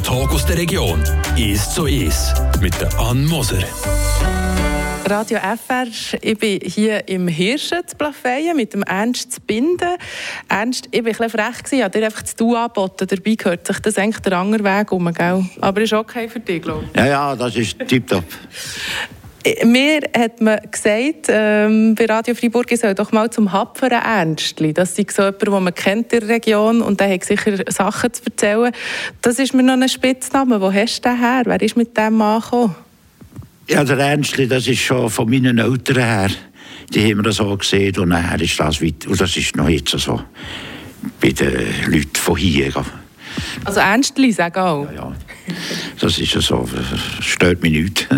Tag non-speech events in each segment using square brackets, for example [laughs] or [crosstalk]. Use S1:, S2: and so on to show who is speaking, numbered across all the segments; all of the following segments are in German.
S1: Der Talk aus der Region. Ist so ist. Mit der Ann Moser.
S2: Radio FR, ich bin hier im Hirschen zu Plafeyen mit dem Ernst zu binden. Ernst, ich war ein bisschen frech, ich habe dir einfach das Du angeboten. Dabei gehört sich das eigentlich der andere Weg um, gell? Aber ist okay für dich, glaube
S3: ich. Ja, ja, das ist tipptopp.
S2: Mir hat man gesagt, ähm, bei Radio Freiburg, ich soll doch mal zum Hapferen Ernstli. Das ist so jemand, den man kennt in der Region und der hat sicher Sachen zu erzählen. Das ist mir noch ein Spitzname. Wo hast du den her? Wer ist mit dem angekommen?
S3: Ja, der Ernstli, das ist schon von meinen Eltern her. Die haben wir so gesehen und nachher ist das weit, und das ist noch jetzt so bei den Leuten von hier.
S2: Also Ernstli, sag auch.
S3: Ja, ja. Das ist ja so, das stört mich nicht.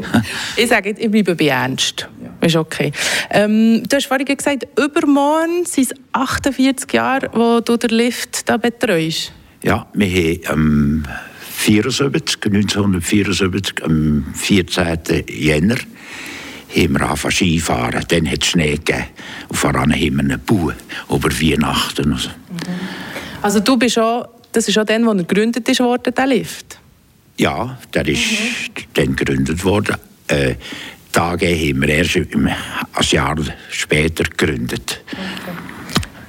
S3: [laughs]
S2: ich sage jetzt, ich bleibe bei Ernst. Ja. Ist okay. Ähm, du hast vorhin gesagt, übermorgen sind es 48 Jahre, wo du den Lift da betreust.
S3: Ja, wir haben... Ähm 74, 1974, am 14. Jänner, haben wir angefangen Skifahren. Dann hat es Schnee gegeben. Und voran haben wir einen Bau über Weihnachten. Also.
S2: also du bist auch, das ist auch dann, wo er gegründet ist worden, der Lift?
S3: Ja, der ist mhm. dann gegründet worden. Äh, Tage haben wir erst ein Jahr später gegründet. Okay.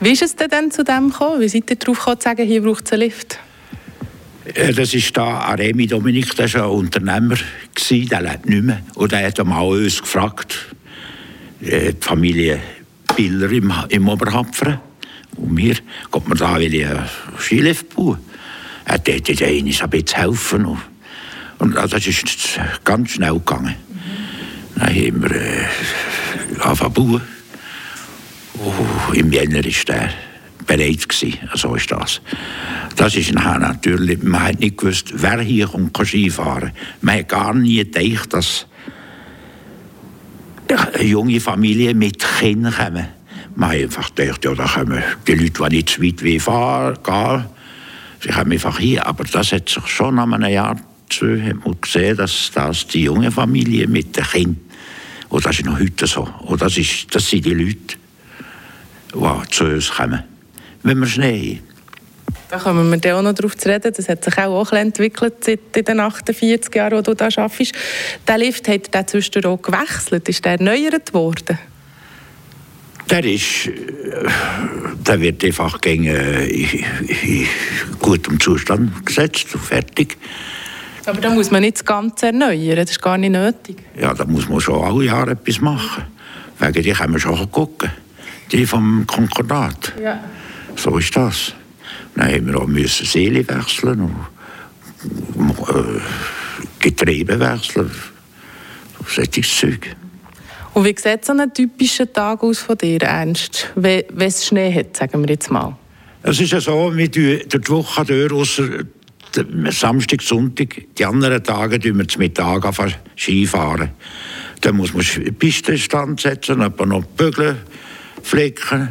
S2: Wie ist es denn zu dem gekommen? Wie seid ihr darauf gekommen, zu sagen, hier braucht es einen Lift?
S3: Äh, das ist da Aremi Dominik, der war ein Unternehmer, der lebt nicht mehr. Und er hat mal uns gefragt, äh, die Familie Biller im, im Oberhapfern. Und mir, geht man da einen Skilift bauen? Er wollte uns ein bisschen helfen. Und, das ist ganz schnell gegangen. Mhm. Dann haben wir äh, angefangen zu bauen. Und Im Jänner war der bereit. Gewesen. So ist das. Das ist nachher natürlich, man hat nicht gewusst, wer hier kommt Skifahren. Man hat gar nie gedacht, dass eine junge Familie mit Kindern kommen. Man hat einfach gedacht, ja, da kommen die Leute, die nicht zu weit fahren, gehen. Sie kommen einfach hier. Aber das hat sich schon nach einem Jahr zwei hat gesehen, dass das die junge Familie mit den Kindern, und das ist noch heute so, und das, ist, das sind die Leute, die zu uns kommen, wenn wir Schnee haben.
S2: Da kommen wir dann auch noch darauf zu reden. Das hat sich auch, auch entwickelt seit den 48 Jahren, wo du da arbeitest. Der Lift hat der zwischendurch auch gewechselt. Ist der erneuert worden?
S3: Der ist, äh, der wird einfach gegen, äh, in, in gutem Zustand gesetzt und fertig.
S2: Aber da muss man nicht das Ganze erneuern, das ist gar nicht nötig.
S3: Ja, da muss man schon alle Jahre etwas machen. Wegen die können wir schon gucken. Die vom Konkordat. Ja. So ist das. Dann haben wir auch müssen Seele wechseln und äh, Getriebe wechseln. Solches Zeug.
S2: Und wie sieht so ein typischer Tag aus von dir, Ernst, wenn es Schnee hat, sagen wir jetzt mal?
S3: Es ist ja so, wir durch die Woche durch, ausser Samstag, Sonntag, die anderen Tage tun wir zum Mittag Skifahren. Dann muss man Pistenstand setzen, dann noch bügeln, flicken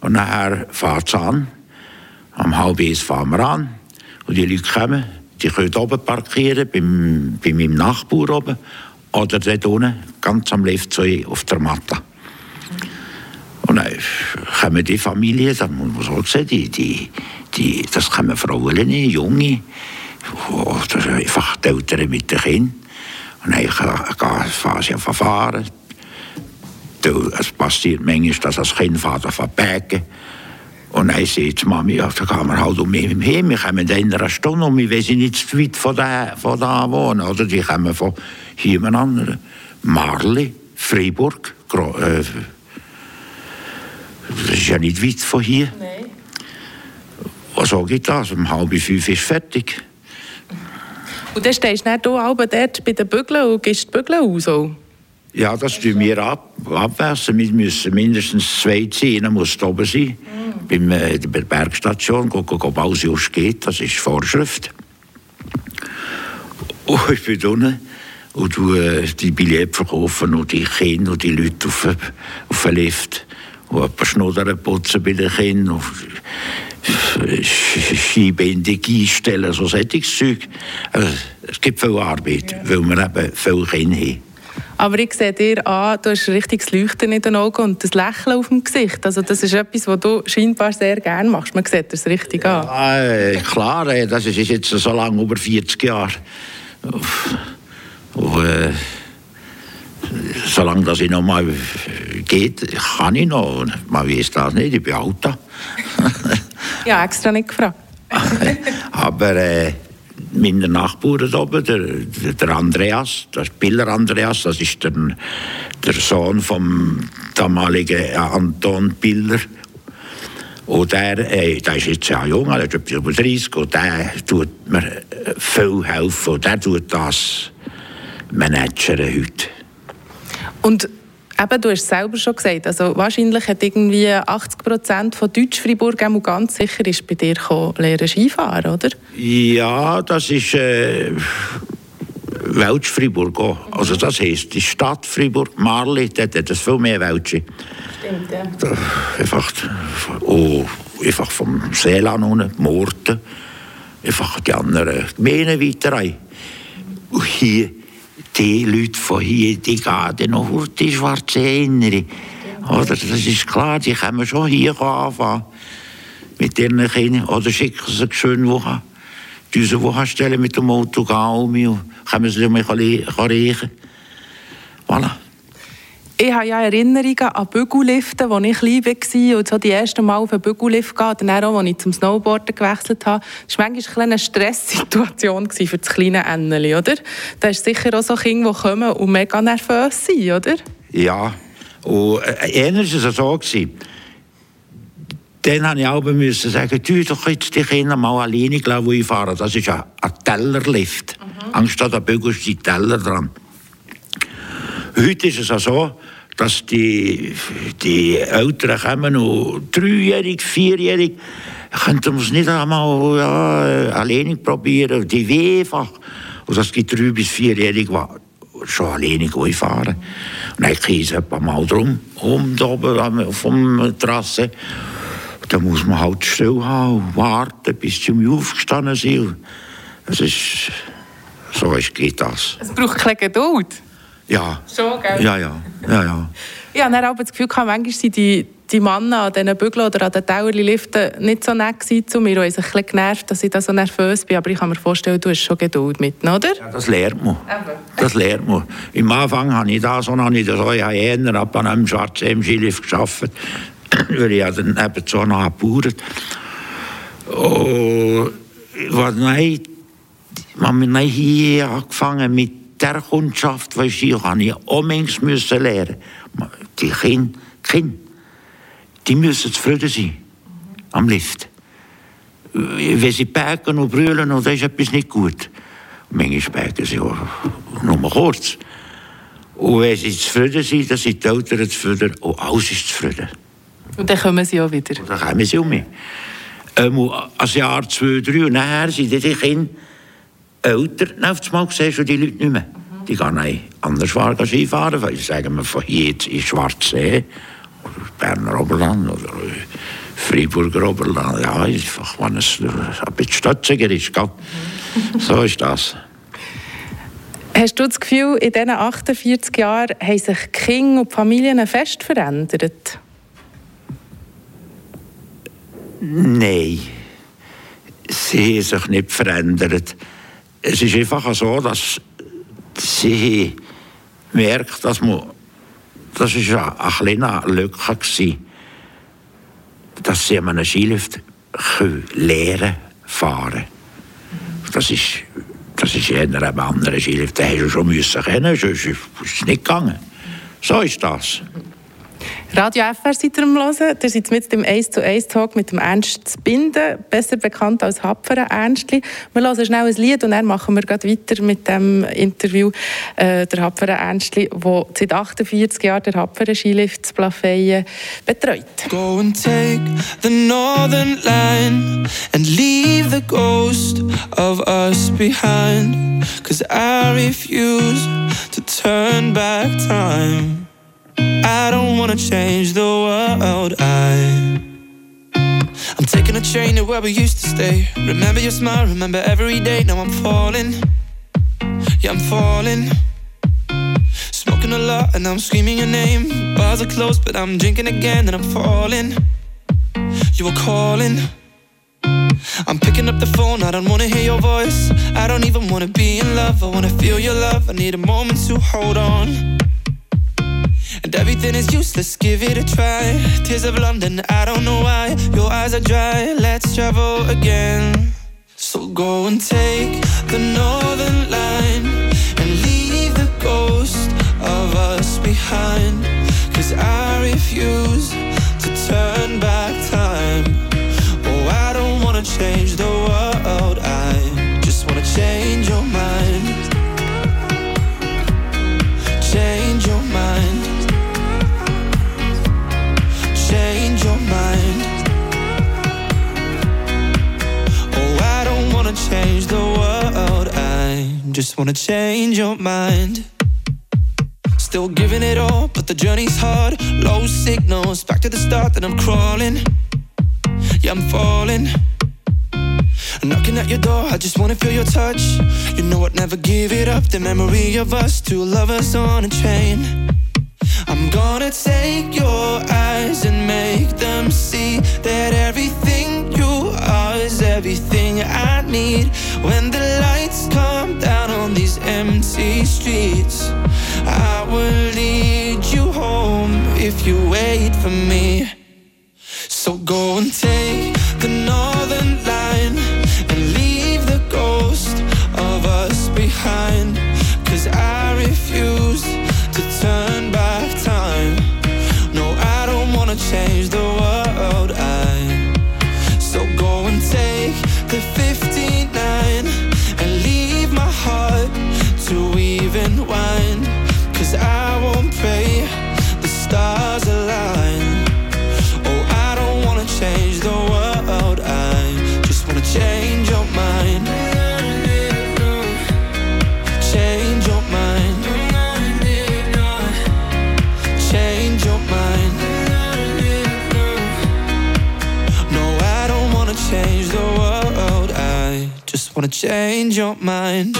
S3: und nachher fährt es an. Am halb eins fahren wir an und die Leute kommen. Die können oben parkieren, beim, bei meinem Nachbar oben. Oder dort unten, ganz am Lift auf der Matte. Und dann kommen die Familien, das muss man so sehen, die, die, die, das kommen Frauen, Junge, oder einfach die Eltern mit den Kindern. Und dann fahren sie fahren. Es passiert manchmal, dass das Kind fährt auf und dann sagt die Mami, ja, da kann man halt um mich heim, wir kommen in einer Stunde und wir wissen nicht zu weit von da, von da wohnen. Oder die kommen von hier anderen. Marli, Freiburg, äh, das ist ja nicht weit von hier. Nein. Und so geht das, um halb fünf ist fertig.
S2: Und dann stehst du dann dort bei den Bügeln und gehst die Bügeln aus? Auch.
S3: Ja, das tun wir ab, abwässen. Wir müssen mindestens zwei ziehen, muss oben sein. Mhm. Bei äh, der Bergstation, ob alles just geht, das ist Vorschrift. [laughs] Und ich bin unten und du äh, die Billette verkaufen und die Kinder und die Leute auf, auf den Lift. Und ein paar Schnuddern putzen bei den Kindern. [laughs] Skibindung einstellen, so solches Zeug. Also, es gibt viel Arbeit, weil wir eben viele Kinder haben.
S2: Aber ich sehe dir an, du hast ein richtiges Leuchten in den Augen und das Lächeln auf dem Gesicht. Also das ist etwas, was du scheinbar sehr gerne machst. Man sieht das richtig an.
S3: Ja, äh, klar, äh, das ist jetzt so lange, über 40 Jahre. Und, äh, solange das ich noch mal geht, kann ich noch. Man weiß das nicht, ich bin alt. [laughs]
S2: ja, extra nicht gefragt. [laughs]
S3: Aber äh, meine Nachbarn oben, der, der Andreas, der Spieler Andreas, das ist der, der Sohn vom damaligen Anton Piller. Und der, äh, der ist jetzt ja jung, der ist etwas über 30 und der tut mir viel helfen und der tut das managen heute.
S2: Und Eben, du hast es selber schon gesagt, also wahrscheinlich hat irgendwie 80 Prozent von Deutsch-Fribourg ganz sicher ist bei dir gekommen, lernen Skifahren, oder?
S3: Ja, das ist äh, Welsch-Fribourg auch. Also das heisst, die Stadt Fribourg, Marli, dort hat es viel mehr Welsche.
S2: Stimmt, ja.
S3: Da, einfach, oh, einfach vom Seeland unten, Morten, einfach die anderen Gemeinden weiter rein. Und hier die Leute von hier, die gehen noch auf die schwarze Erinnerung. Oder, das ist klar, die können schon hier anfangen mit ihren Kindern. Oder schicken sie eine schöne Woche. Diese Woche stellen mit dem Auto gehen um und können sie mich riechen. Voilà.
S2: Ich habe ja Erinnerungen an Bügelliften, als ich klein war und so die erste Mal auf einen Bügellift gehen. Und dann auch, als ich zum Snowboarden gewechselt habe. Das war manchmal eine Stresssituation für das kleine Enneli, oder? Da ist sicher auch so Kinder, die kommen und mega nervös sind, oder?
S3: Ja, und äh, war es so. Gewesen. Dann musste ich auch müssen sagen, du doch jetzt die Kinder mal alleine fahren. Das ist ein, ein Tellerlift. Mhm. Anstatt ein Bügel ist Teller dran. Heute ist es auch so, dass die, die Eltern kommen und dreijährig, vierjährig, könnten wir es nicht einmal ja, alleine probieren, die weh einfach. Und das gibt drei- bis vierjährige, die schon alleine fahren. Und dann geht es ein Mal drum, um da oben der Trasse. Da muss man halt still haben und warten, bis sie aufgestanden sind. Es ist, so ist, geht das.
S2: Es braucht keine Geduld.
S3: Ja.
S2: Schon, gell?
S3: Ja, ja. ja, ja. [laughs]
S2: Ich habe auch das Gefühl, manchmal sind die, die Männer an diesen Bügeln oder an den Towerliften nicht so nett zu mir. Ich habe ein genervt, dass ich da so nervös bin. Aber ich kann mir vorstellen, du hast schon Geduld mit, oder?
S3: Ja, das lernt man. Das lernt man. Im Anfang habe ich das und habe ich das auch. Ich habe eher ab an einem schwarzen Skilift gearbeitet, [clears throat] weil ich dann eben so noch gebaut Und was nein, wir haben hier angefangen mit der Kundschaft, weißt du, habe ich unbedingt müssen lernen. Die Kinder, Kinder, die müssen zufrieden sein am Lift. Wenn sie pägen und brüllen, und das ist etwas nicht gut. Manchmal sie auch nur kurz. Und wenn sie zufrieden sind, dann sind die Eltern zufrieden und alles ist zufrieden.
S2: Und dann kommen sie auch wieder?
S3: Und dann kommen sie um mich. Ähm, ein Jahr, zwei, drei, und nachher sind die Kinder älter, auf einmal siehst du die Leute nicht mehr. Die gehen anders fahren, Skifahren, weil sagen wir von hier in Schwarzsee oder Berner Oberland oder Freiburger Oberland. Ja, einfach, wenn es ein bisschen stotziger ist. Gell? So ist das.
S2: Hast du das Gefühl, in diesen 48 Jahren haben sich die Kinder und die Familien fest verändert?
S3: Nein, sie haben sich nicht verändert es ist einfach so, dass sie merkt, dass man, das war eine, kleine Lücke, gewesen, dass sie an einem Skilift lernen fahren Das ist, das ist eher ein anderer Skilift, den hast du schon müssen kennen, sonst ist es nicht gegangen. So ist das.
S2: Radio FR seid ihr am Hören. Ihr seid mit dem 1 zu 1 Talk mit dem Ernst Binden, besser bekannt als Hapferen Ernstli. Wir hören schnell ein Lied und dann machen wir gleich weiter mit dem Interview. Äh, der Hapferen Ernstli, der seit 48 Jahren der Hapferen Skilift zu betreut. Go and take the northern line and leave the ghost of us behind. Cause I refuse to turn back time. I don't wanna change the world. I I'm taking a train to where we used to stay. Remember your smile, remember every day. Now I'm falling, yeah I'm falling.
S4: Smoking a lot and I'm screaming your name. Bars are closed, but I'm drinking again and I'm falling. You were calling. I'm picking up the phone, I don't wanna hear your voice. I don't even wanna be in love, I wanna feel your love. I need a moment to hold on. And everything is useless, give it a try. Tears of London, I don't know why. Your eyes are dry, let's travel again. So go and take the northern line and leave the ghost of us behind. Cause I refuse to turn back time Oh, I don't wanna change the world. I just wanna change your mind. Just wanna change your mind. Still giving it all, but the journey's hard. Low signals, back to the start, that I'm crawling. Yeah, I'm falling. Knocking at your door, I just wanna feel your touch. You know I'd never give it up. The memory of us, two lovers on a train. I'm gonna take your eyes and make them see that everything is everything I need. When the lights come down on these empty streets, I will lead you home if you wait for me. So go and take change your mind.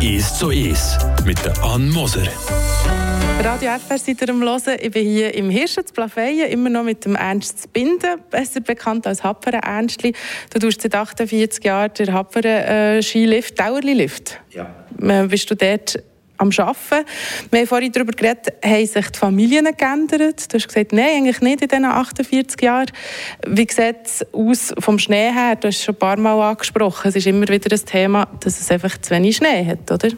S1: Ist so ist mit der Ann Moser.
S2: Radio FR seid ihr am Hören. Ich bin hier im Hirschen zu Plafeyen, immer noch mit dem Ernst Binden, besser bekannt als Happeren Ernstli. Du tust seit 48 Jahren den Happeren äh, Skilift, Dauerlift.
S3: Ja.
S2: Äh, bist du dort am Arbeiten. Wir haben vorhin darüber geredet, haben sich die Familien geändert? Du hast gesagt, nein, eigentlich nicht in diesen 48 Jahren. Wie sieht es aus vom Schnee her? Du hast es schon ein paar Mal angesprochen. Es ist immer wieder ein Thema, dass es einfach zu wenig Schnee hat, oder?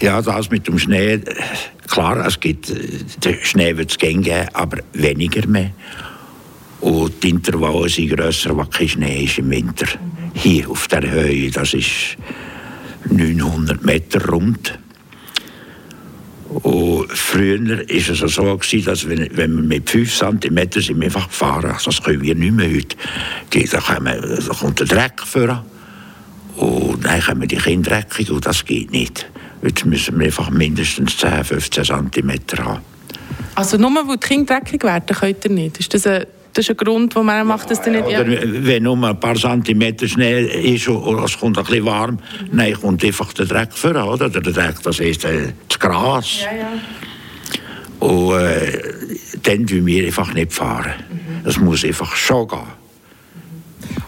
S3: Ja, das mit dem Schnee, klar, es gibt, der Schnee wird es geben, aber weniger mehr. Und die Intervalle sind grösser, was kein Schnee ist im Winter. Hier auf der Höhe, das ist 900 Meter rund. Und früher war es so, dass wenn, wenn wir mit 5 cm sind wir einfach gefahren, also das können wir nicht mehr heute. Da, kommen, da kommt der Dreck vor und dann kommen die Kinder dreckig und das geht nicht. Jetzt müssen wir einfach mindestens 10, 15 cm haben.
S2: Also nur weil die Kinder dreckig werden, könnt ihr nicht? Ist das ein, das ist ein Grund, wo man macht, dass ihr nicht...
S3: Oder wenn nur ein paar Zentimeter Schnee ist und es kommt ein bisschen warm, dann kommt einfach der Dreck vor, oder? Der Dreck, das ist äh, das Gras.
S2: Ja, ja.
S3: Und äh, dann tun wir einfach nicht fahren. Das muss einfach schon gehen.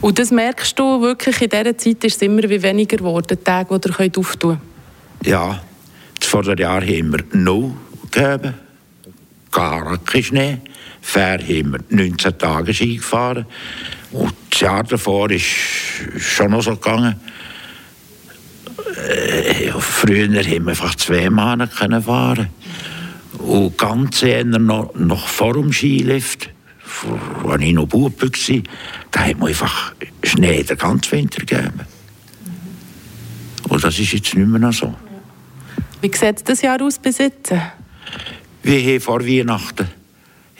S2: Und das merkst du wirklich, in dieser Zeit ist es immer wie weniger geworden, die Tage, die ihr auftun könnt.
S3: Ja, vor der Jahr haben wir null gegeben. Gar kein Schnee. Fair haben wir 19 Tage Ski gefahren. Und das Jahr davor ist schon noch so gegangen. Äh, früher haben wir einfach zwei Monate können fahren. Und ganz eher noch, noch vor dem Skilift, als ich noch Bub war, da hat man einfach Schnee den ganzen Winter gegeben. Und das ist jetzt nicht mehr so.
S2: Wie sieht das Jahr aus bis jetzt?
S3: Wir haben vor Weihnachten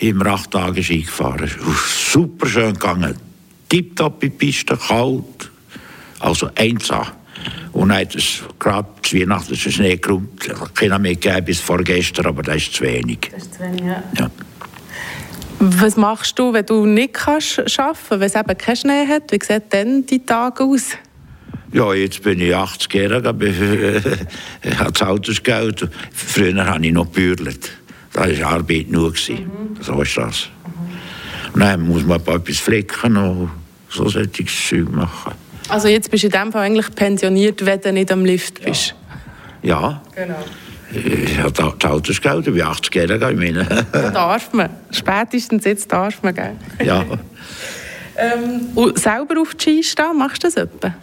S3: haben wir acht Tage Ski gefahren. Super schön gegangen. Tipptopp in die Piste, kalt. Also einsam. Und dann hat es gerade zu Weihnachten ist Schnee hat keiner mehr gegeben bis vorgestern, aber das ist zu wenig.
S2: Das ist zu wenig, ja.
S3: Ja.
S2: Was machst du, wenn du nicht kannst arbeiten kannst, wenn es eben keinen Schnee hat? Wie sieht dann die Tage aus?
S3: Ja, jetzt bin ich 80 Jahre, aber ich habe das Altersgeld. Früher habe ich noch gebührelt. Da war Arbeit nur. gewesen. So ist das. Und dann muss man etwas flicken und so solches Zeug machen.
S2: Also jetzt bist du in dem Fall eigentlich pensioniert, wenn du nicht am Lift bist.
S3: Ja,
S2: Genau.
S3: ich habe das Altersgeld, ich bin 80 Jahre, ich meine.
S2: Darf man. Spätestens jetzt darf man, gell?
S3: ja.
S2: Ähm, und selber auf die Ski stehen, machst du das etwa?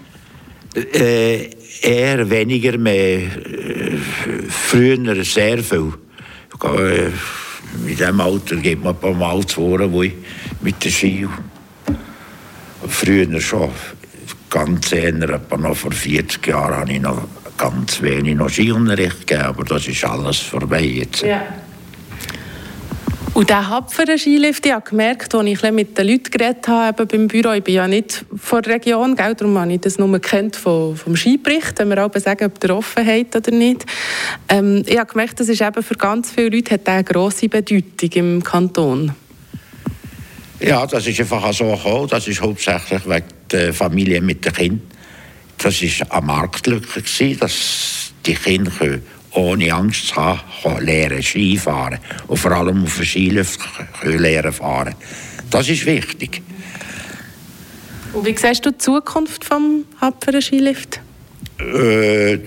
S3: Äh, eher weniger mehr. Äh, früher sehr viel. Äh, in diesem Alter geht man ein paar Mal zu wo ich mit der Ski. Früher schon. Ganz eher, etwa noch vor 40 Jahren, habe ich noch ganz wenig noch Skiunterricht gegeben, aber das ist alles vorbei jetzt.
S2: Ja. Und der Hapferen Skilift, ich habe gemerkt, als ich mit den Leuten geredet habe beim Büro, ich bin ja nicht von der Region, gell, darum habe ich das nur kennt vom, vom Skibericht, wenn wir auch sagen, ob der offen hat oder nicht. Ähm, ich habe gemerkt, das ist eben für ganz viele Leute hat eine grosse Bedeutung im Kanton.
S3: Ja, das ist einfach so gekommen. Das ist hauptsächlich wegen der Familie mit den Kindern. Das war eine Marktlücke, dass die Kinder ohne Angst zu haben lernen Skifahren und vor allem auf den Skilift lernen fahren. Das ist wichtig.
S2: Und wie siehst du die Zukunft vom Hapferen Skilift?
S3: Äh,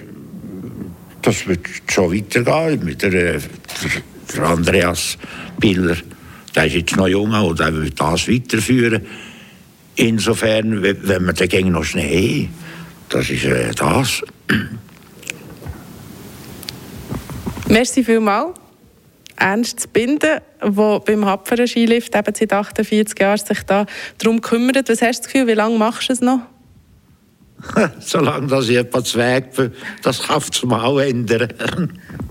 S3: das wird schon weitergehen mit der, äh, der, der Andreas Biller. Der ist jetzt noch jung und der wird das weiterführen. Insofern, we- wenn wir dann gegen noch Schnee das ist äh, das.
S2: Merci vielmals. Ernst zu binden, der beim Hapferen Skilift eben seit 48 Jahren sich da darum kümmert. Was hast du das Gefühl, wie lange machst du es noch? [laughs]
S3: Solange das ich etwas Weg bin, das kann es mal ändern.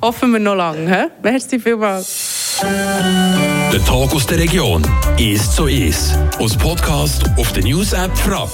S2: Hoffen wir noch lange. He? Merci vielmals.
S1: Der Tag aus der Region. Ist so ist. Aus Podcast auf der News-App Frapp.